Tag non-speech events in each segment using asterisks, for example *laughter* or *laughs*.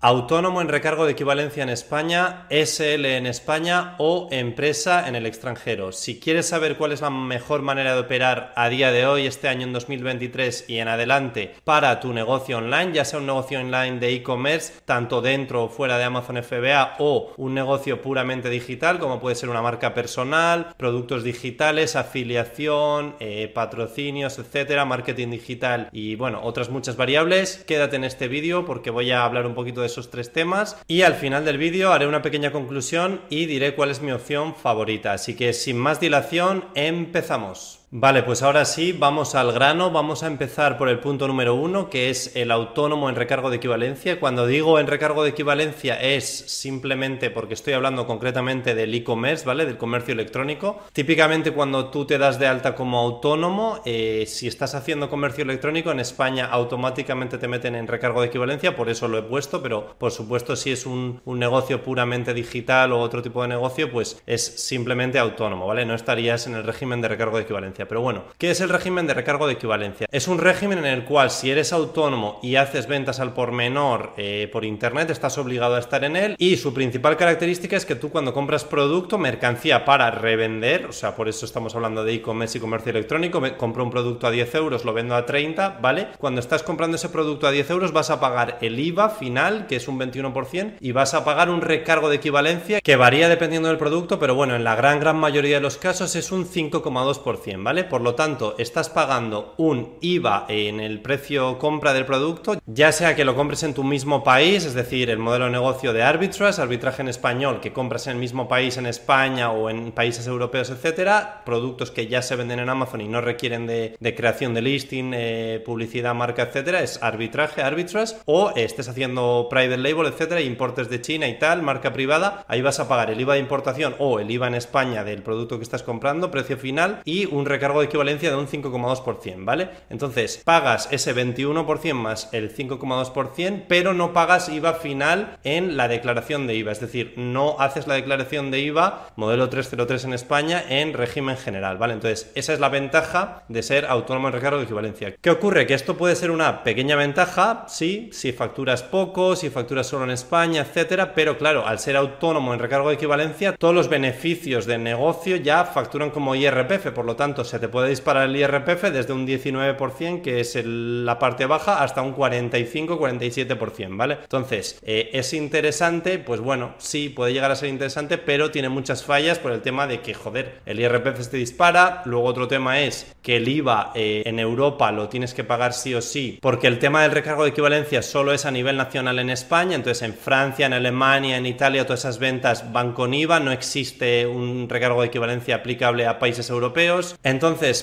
Autónomo en recargo de equivalencia en España, SL en España o empresa en el extranjero. Si quieres saber cuál es la mejor manera de operar a día de hoy, este año en 2023 y en adelante para tu negocio online, ya sea un negocio online de e-commerce, tanto dentro o fuera de Amazon FBA o un negocio puramente digital, como puede ser una marca personal, productos digitales, afiliación, eh, patrocinios, etcétera, marketing digital y bueno, otras muchas variables, quédate en este vídeo porque voy a hablar un poquito de esos tres temas y al final del vídeo haré una pequeña conclusión y diré cuál es mi opción favorita. Así que sin más dilación, empezamos. Vale, pues ahora sí, vamos al grano. Vamos a empezar por el punto número uno, que es el autónomo en recargo de equivalencia. Cuando digo en recargo de equivalencia es simplemente porque estoy hablando concretamente del e-commerce, ¿vale? Del comercio electrónico. Típicamente cuando tú te das de alta como autónomo, eh, si estás haciendo comercio electrónico en España automáticamente te meten en recargo de equivalencia, por eso lo he puesto, pero por supuesto si es un, un negocio puramente digital o otro tipo de negocio, pues es simplemente autónomo, ¿vale? No estarías en el régimen de recargo de equivalencia. Pero bueno, ¿qué es el régimen de recargo de equivalencia? Es un régimen en el cual si eres autónomo y haces ventas al por menor eh, por internet, estás obligado a estar en él y su principal característica es que tú cuando compras producto, mercancía para revender, o sea, por eso estamos hablando de e-commerce y comercio electrónico, compro un producto a 10 euros, lo vendo a 30, ¿vale? Cuando estás comprando ese producto a 10 euros vas a pagar el IVA final, que es un 21%, y vas a pagar un recargo de equivalencia que varía dependiendo del producto, pero bueno, en la gran, gran mayoría de los casos es un 5,2%, ¿vale? Por lo tanto, estás pagando un IVA en el precio compra del producto, ya sea que lo compres en tu mismo país, es decir, el modelo de negocio de arbitrage, arbitraje en español, que compras en el mismo país en España o en países europeos, etcétera, productos que ya se venden en Amazon y no requieren de, creación de listing, eh, publicidad, marca, etcétera, es arbitraje, arbitrage, o estés haciendo private label, etcétera, importes de China y tal, marca privada, ahí vas a pagar el IVA de importación o el IVA en España del producto que estás comprando, precio final y un cargo de equivalencia de un 5,2%, ¿vale? Entonces, pagas ese 21% más el 5,2%, pero no pagas IVA final en la declaración de IVA, es decir, no haces la declaración de IVA modelo 303 en España en régimen general, ¿vale? Entonces, esa es la ventaja de ser autónomo en recargo de equivalencia. ¿Qué ocurre? Que esto puede ser una pequeña ventaja, sí, si facturas poco, si facturas solo en España, etcétera, pero claro, al ser autónomo en recargo de equivalencia, todos los beneficios del negocio ya facturan como IRPF, por lo tanto, se te puede disparar el IRPF desde un 19%, que es la parte baja, hasta un 45-47%, ¿vale? Entonces, eh, es interesante, pues bueno, sí, puede llegar a ser interesante, pero tiene muchas fallas por el tema de que, joder, el IRPF se dispara, luego otro tema es que el IVA eh, en Europa lo tienes que pagar sí o sí, porque el tema del recargo de equivalencia solo es a nivel nacional en España, entonces en Francia, en Alemania, en Italia, todas esas ventas van con IVA, no existe un recargo de equivalencia aplicable a países europeos. Entonces,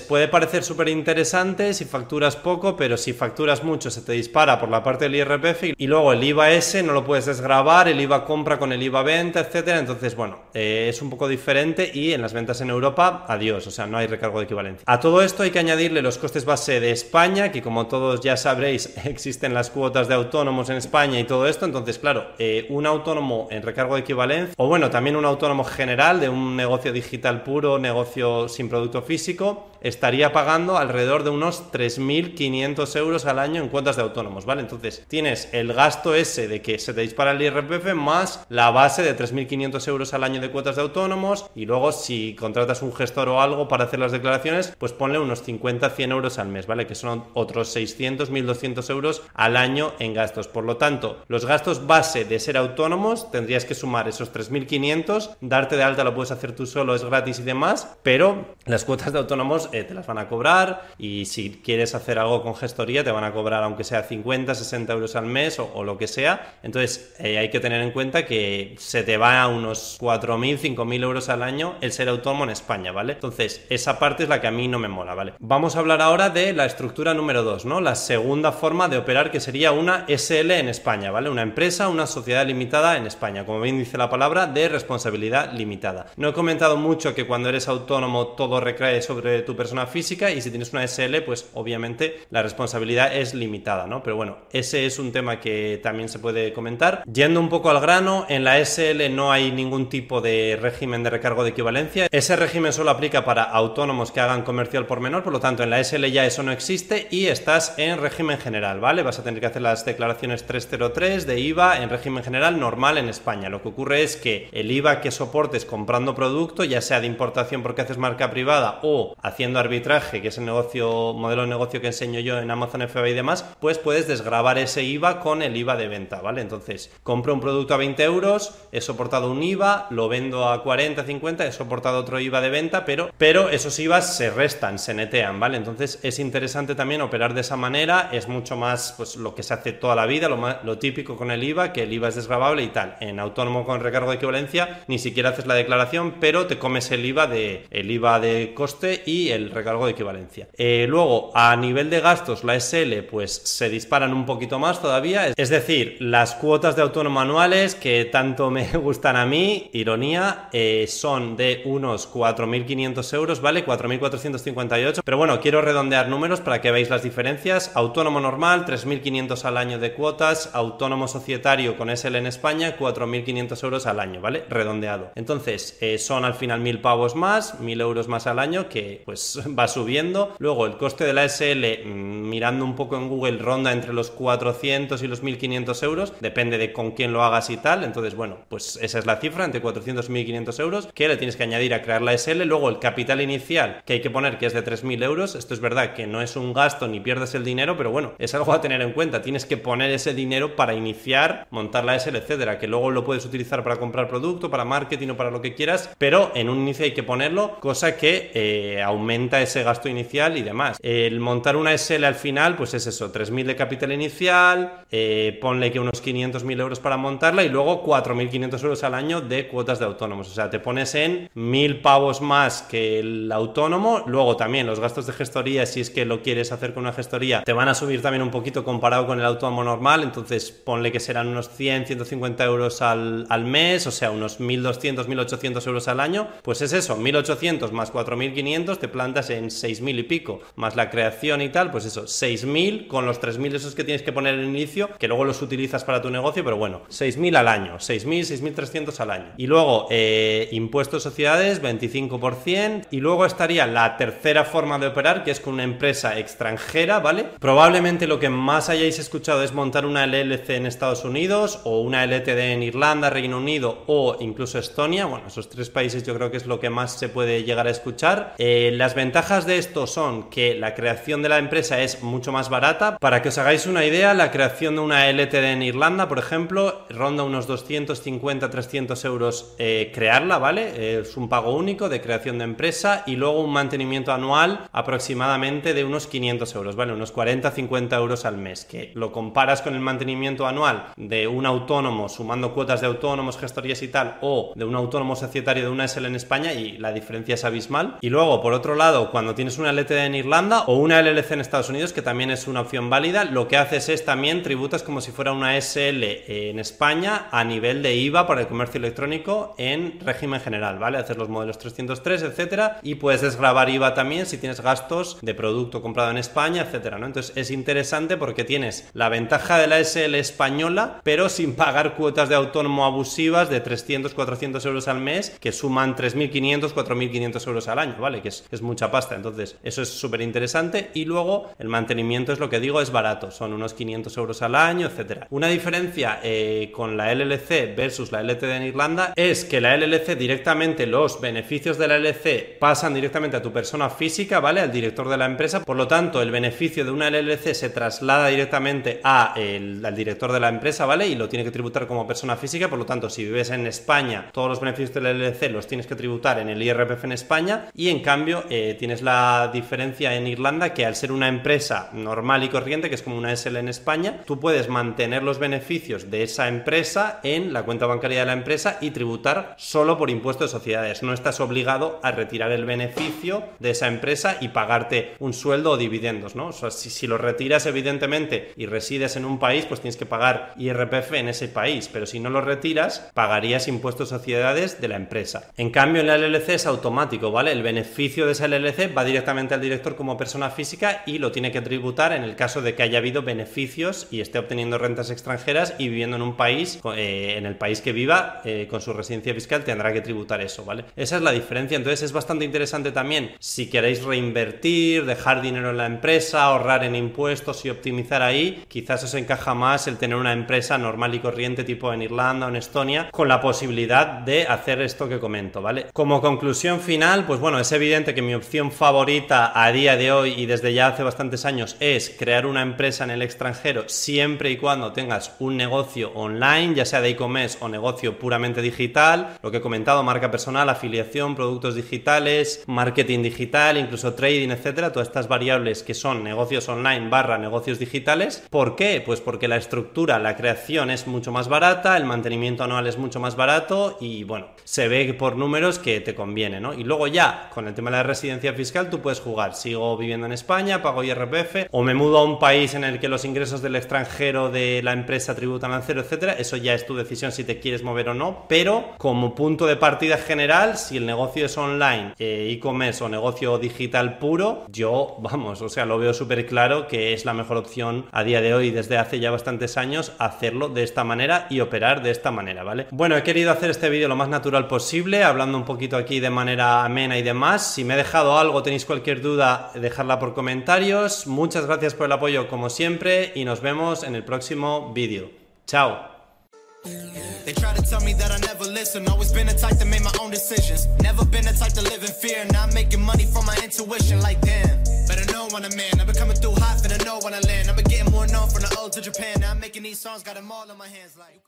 puede parecer súper interesante si facturas poco, pero si facturas mucho se te dispara por la parte del IRPF y luego el IVA S no lo puedes desgravar, el IVA compra con el IVA venta, etcétera. Entonces, bueno, eh, es un poco diferente y en las ventas en Europa, adiós, o sea, no hay recargo de equivalencia. A todo esto hay que añadirle los costes base de España, que como todos ya sabréis, *laughs* existen las cuotas de autónomos en España y todo esto. Entonces, claro, eh, un autónomo en recargo de equivalencia, o bueno, también un autónomo general de un negocio digital puro, negocio sin producto físico, estaría pagando alrededor de unos 3.500 euros al año en cuentas de autónomos, ¿vale? Entonces tienes el gasto ese de que se te dispara el IRPF más la base de 3.500 euros al año de cuotas de autónomos y luego si contratas un gestor o algo para hacer las declaraciones, pues ponle unos 50, 100 euros al mes, ¿vale? Que son otros 600, 1.200 euros al año en gastos. Por lo tanto, los gastos base de ser autónomos tendrías que sumar esos 3.500, darte de alta lo puedes hacer tú solo, es gratis y demás, pero las cuotas de autónomos te las van a cobrar y si quieres hacer algo con gestoría te van a cobrar aunque sea 50, 60 euros al mes o, lo que sea. Entonces eh, hay que tener en cuenta que se te va a unos 4.000, 5.000 euros al año el ser autónomo en España, ¿vale? Entonces esa parte es la que a mí no me mola, ¿vale? Vamos a hablar ahora de la estructura número 2, ¿no? La segunda forma de operar que sería una SL en España, ¿vale? Una empresa, una sociedad limitada en España, como bien dice la palabra, de responsabilidad limitada. No he comentado mucho que cuando eres autónomo todo recae sobre sobre tu persona física y si tienes una SL, pues obviamente la responsabilidad es limitada, ¿no? Pero bueno, ese es un tema que también se puede comentar. Yendo un poco al grano, en la SL no hay ningún tipo de régimen de recargo de equivalencia. Ese régimen solo aplica para autónomos que hagan comercial por menor, por lo tanto en la SL ya eso no existe y estás en régimen general, ¿vale? Vas a tener que hacer las declaraciones 303 de IVA en régimen general normal en España. Lo que ocurre es que el IVA que soportes comprando producto, ya sea de importación porque haces marca privada o haciendo arbitraje, que es el negocio, modelo de negocio que enseño yo en Amazon FBA y demás, pues puedes desgravar ese IVA con el IVA de venta, ¿vale? Entonces, compro un producto a 20 euros, he soportado un IVA, lo vendo a 40, 50, he soportado otro IVA de venta, pero, pero esos IVAs se restan, se netean, ¿vale? Entonces es interesante también operar de esa manera, es mucho más pues lo que se hace toda la vida, lo, lo típico con el IVA, que el IVA es desgravable y tal. En autónomo con recargo de equivalencia ni siquiera haces la declaración, pero te comes el IVA de el IVA de coste y el recargo de equivalencia. Eh, luego, a nivel de gastos, la SL pues se disparan un poquito más todavía, es decir, las cuotas de autónomo anuales que tanto *laughs* me gustan a mí, ironía, eh, son de unos 4.500 euros, ¿vale? 4.458, pero bueno, quiero redondear números para que veáis las diferencias. Autónomo normal, 3.500 al año de cuotas, autónomo societario con SL en España, 4.500 euros al año, ¿vale? Redondeado. Entonces, eh, son al final 1.000 pavos más, 1.000 euros más al año, que pues *laughs* va subiendo. Luego, el coste de la SL, mm, mirando un poco en Google, ronda entre los 400 y los 1.500 euros, depende de con quién lo hagas y tal. Entonces, bueno, pues esa es la cifra, entre 400 y 1.500 euros, que le tienes que añadir a crear la SL. Luego, el capital inicial que hay que poner, que es de 3.000 euros. Esto es verdad que no es un gasto ni pierdes el dinero, pero bueno, es algo a tener en cuenta. Tienes que poner ese dinero para iniciar, montar la SL, etcétera, que luego lo puedes utilizar para comprar producto, para marketing o para lo que quieras, pero en un inicio hay que ponerlo, cosa que eh, aumenta ese gasto inicial y demás. El montar una SL al final, pues es eso, 3.000 de capital inicial, eh, ponle que unos 500.000 euros para montarla y luego 4.500 euros al año de cuotas de autónomos. O sea, te pones en 1.000 pavos más que el autónomo, luego también los gastos de gestoría, si es que lo quieres hacer con una gestoría, te van a subir también un poquito comparado con el autónomo normal, entonces ponle que serán unos 100, 150 euros al, al mes, o sea, unos 1.200, 1.800 euros al año, pues es eso, 1.800 más 4.500 te plantas en 6.000 y pico, más la creación y tal, pues eso, 6.000 con los 3.000 esos que tienes que poner al inicio, que luego los utilizas para tu negocio, pero bueno, 6.000 al año, 6.000, 6.300 al año. Y luego, eh, impuestos sociedades, 25%, y luego estaría la tercera forma de operar, que es con una empresa extranjera, ¿vale? Probablemente lo que más hayáis escuchado es montar una LLC en Estados Unidos o una LTD en Irlanda, Reino Unido o incluso Estonia. Bueno, esos tres países yo creo que es lo que más se puede llegar a escuchar. Eh, las ventajas de esto son que la creación de la empresa es mucho más barata. Para que os hagáis una idea, la creación de una LTD en Irlanda, por ejemplo, ronda unos 250-300 euros eh, crearla, ¿vale? Es un pago único de creación de empresa y luego un mantenimiento anual aproximadamente de unos 500 euros, ¿vale? Unos 40-50 euros al mes, que lo comparas con el mantenimiento anual de un autónomo sumando cuotas de autónomos, gestorías y tal, o de un autónomo societario de una SL en España y la diferencia es abismal. Y luego, por otro lado, cuando tienes una LTD en Irlanda o una LLC en Estados Unidos, que también es una opción válida, lo que haces es también tributas como si fuera una SL en España a nivel de IVA para el comercio electrónico en régimen general, ¿vale? Hacer los modelos 303, etcétera, y puedes desgravar IVA también si tienes gastos de producto comprado en España, etcétera, ¿no? Entonces es interesante porque tienes la ventaja de la SL española, pero sin pagar cuotas de autónomo abusivas de 300, 400 euros al mes, que suman 3.500, 4.500 euros al año, ¿vale? Que es, mucha pasta. Entonces, eso es súper interesante. Y luego, el mantenimiento es lo que digo, es barato, son unos 500 euros al año, etcétera. Una diferencia eh, con la LLC versus la LTD en Irlanda es que la LLC directamente los beneficios de la LLC pasan directamente a tu persona física, ¿vale? Al director de la empresa. Por lo tanto, el beneficio de una LLC se traslada directamente a el, al director de la empresa, ¿vale? Y lo tiene que tributar como persona física. Por lo tanto, si vives en España, todos los beneficios de la LLC los tienes que tributar en el IRPF en España. Y en cambio, eh, tienes la diferencia en Irlanda que al ser una empresa normal y corriente, que es como una SL en España, tú puedes mantener los beneficios de esa empresa en la cuenta bancaria de la empresa y tributar solo por impuesto de sociedades. No estás obligado a retirar el beneficio de esa empresa y pagarte un sueldo o dividendos, ¿no? O si lo retiras evidentemente y resides en un país, pues tienes que pagar IRPF en ese país, pero si no lo retiras, pagarías impuestos de sociedades de la empresa. En cambio, en la LLC es automático, ¿vale? El beneficio de esa LLC va directamente al director como persona física y lo tiene que tributar en el caso de que haya habido beneficios y esté obteniendo rentas extranjeras y viviendo en un país, eh, en el país que viva, eh, con su residencia fiscal, tendrá que tributar eso, ¿vale? Esa es la diferencia. Entonces es bastante interesante también si queréis reinvertir, dejar dinero en la empresa, ahorrar en impuestos y optimizar ahí, quizás os encaja más el tener una empresa normal y corriente tipo en Irlanda o en Estonia con la posibilidad de hacer esto que comento, ¿vale? Como conclusión final, pues bueno, es evidente que mi opción favorita a día de hoy y desde ya hace bastantes años es crear una empresa en el extranjero siempre y cuando tengas un negocio online, ya sea de e-commerce o negocio puramente digital, lo que he comentado, marca personal, afiliación, productos digitales, marketing digital, incluso trading, etcétera, todas estas variables que son negocios online barra negocios digitales. ¿Por qué? Pues porque la estructura, la creación es mucho más barata, el mantenimiento anual es mucho más barato y bueno, se ve por números que te conviene, ¿no? Y luego ya, con el tema de la residencia fiscal, tú puedes jugar, sigo viviendo en España, pago IRPF, o me mudo a un país en el que los ingresos del extranjero de la empresa tributan al cero, etcétera, eso ya es tu decisión si te quieres mover o no, pero como punto de partida general, si el negocio es online, eh, e-commerce o negocio digital puro, yo, vamos, o sea, lo veo súper claro que es la mejor opción a día de hoy, desde hace ya bastantes años, hacerlo de esta manera y operar de esta manera, ¿vale? Bueno, he querido hacer este vídeo lo más natural posible, hablando un poquito aquí de manera amena y demás. Si me he dejado algo, tenéis cualquier duda, dejadla por comentarios. Muchas gracias por el apoyo como siempre y nos vemos en el próximo vídeo. Chao. I.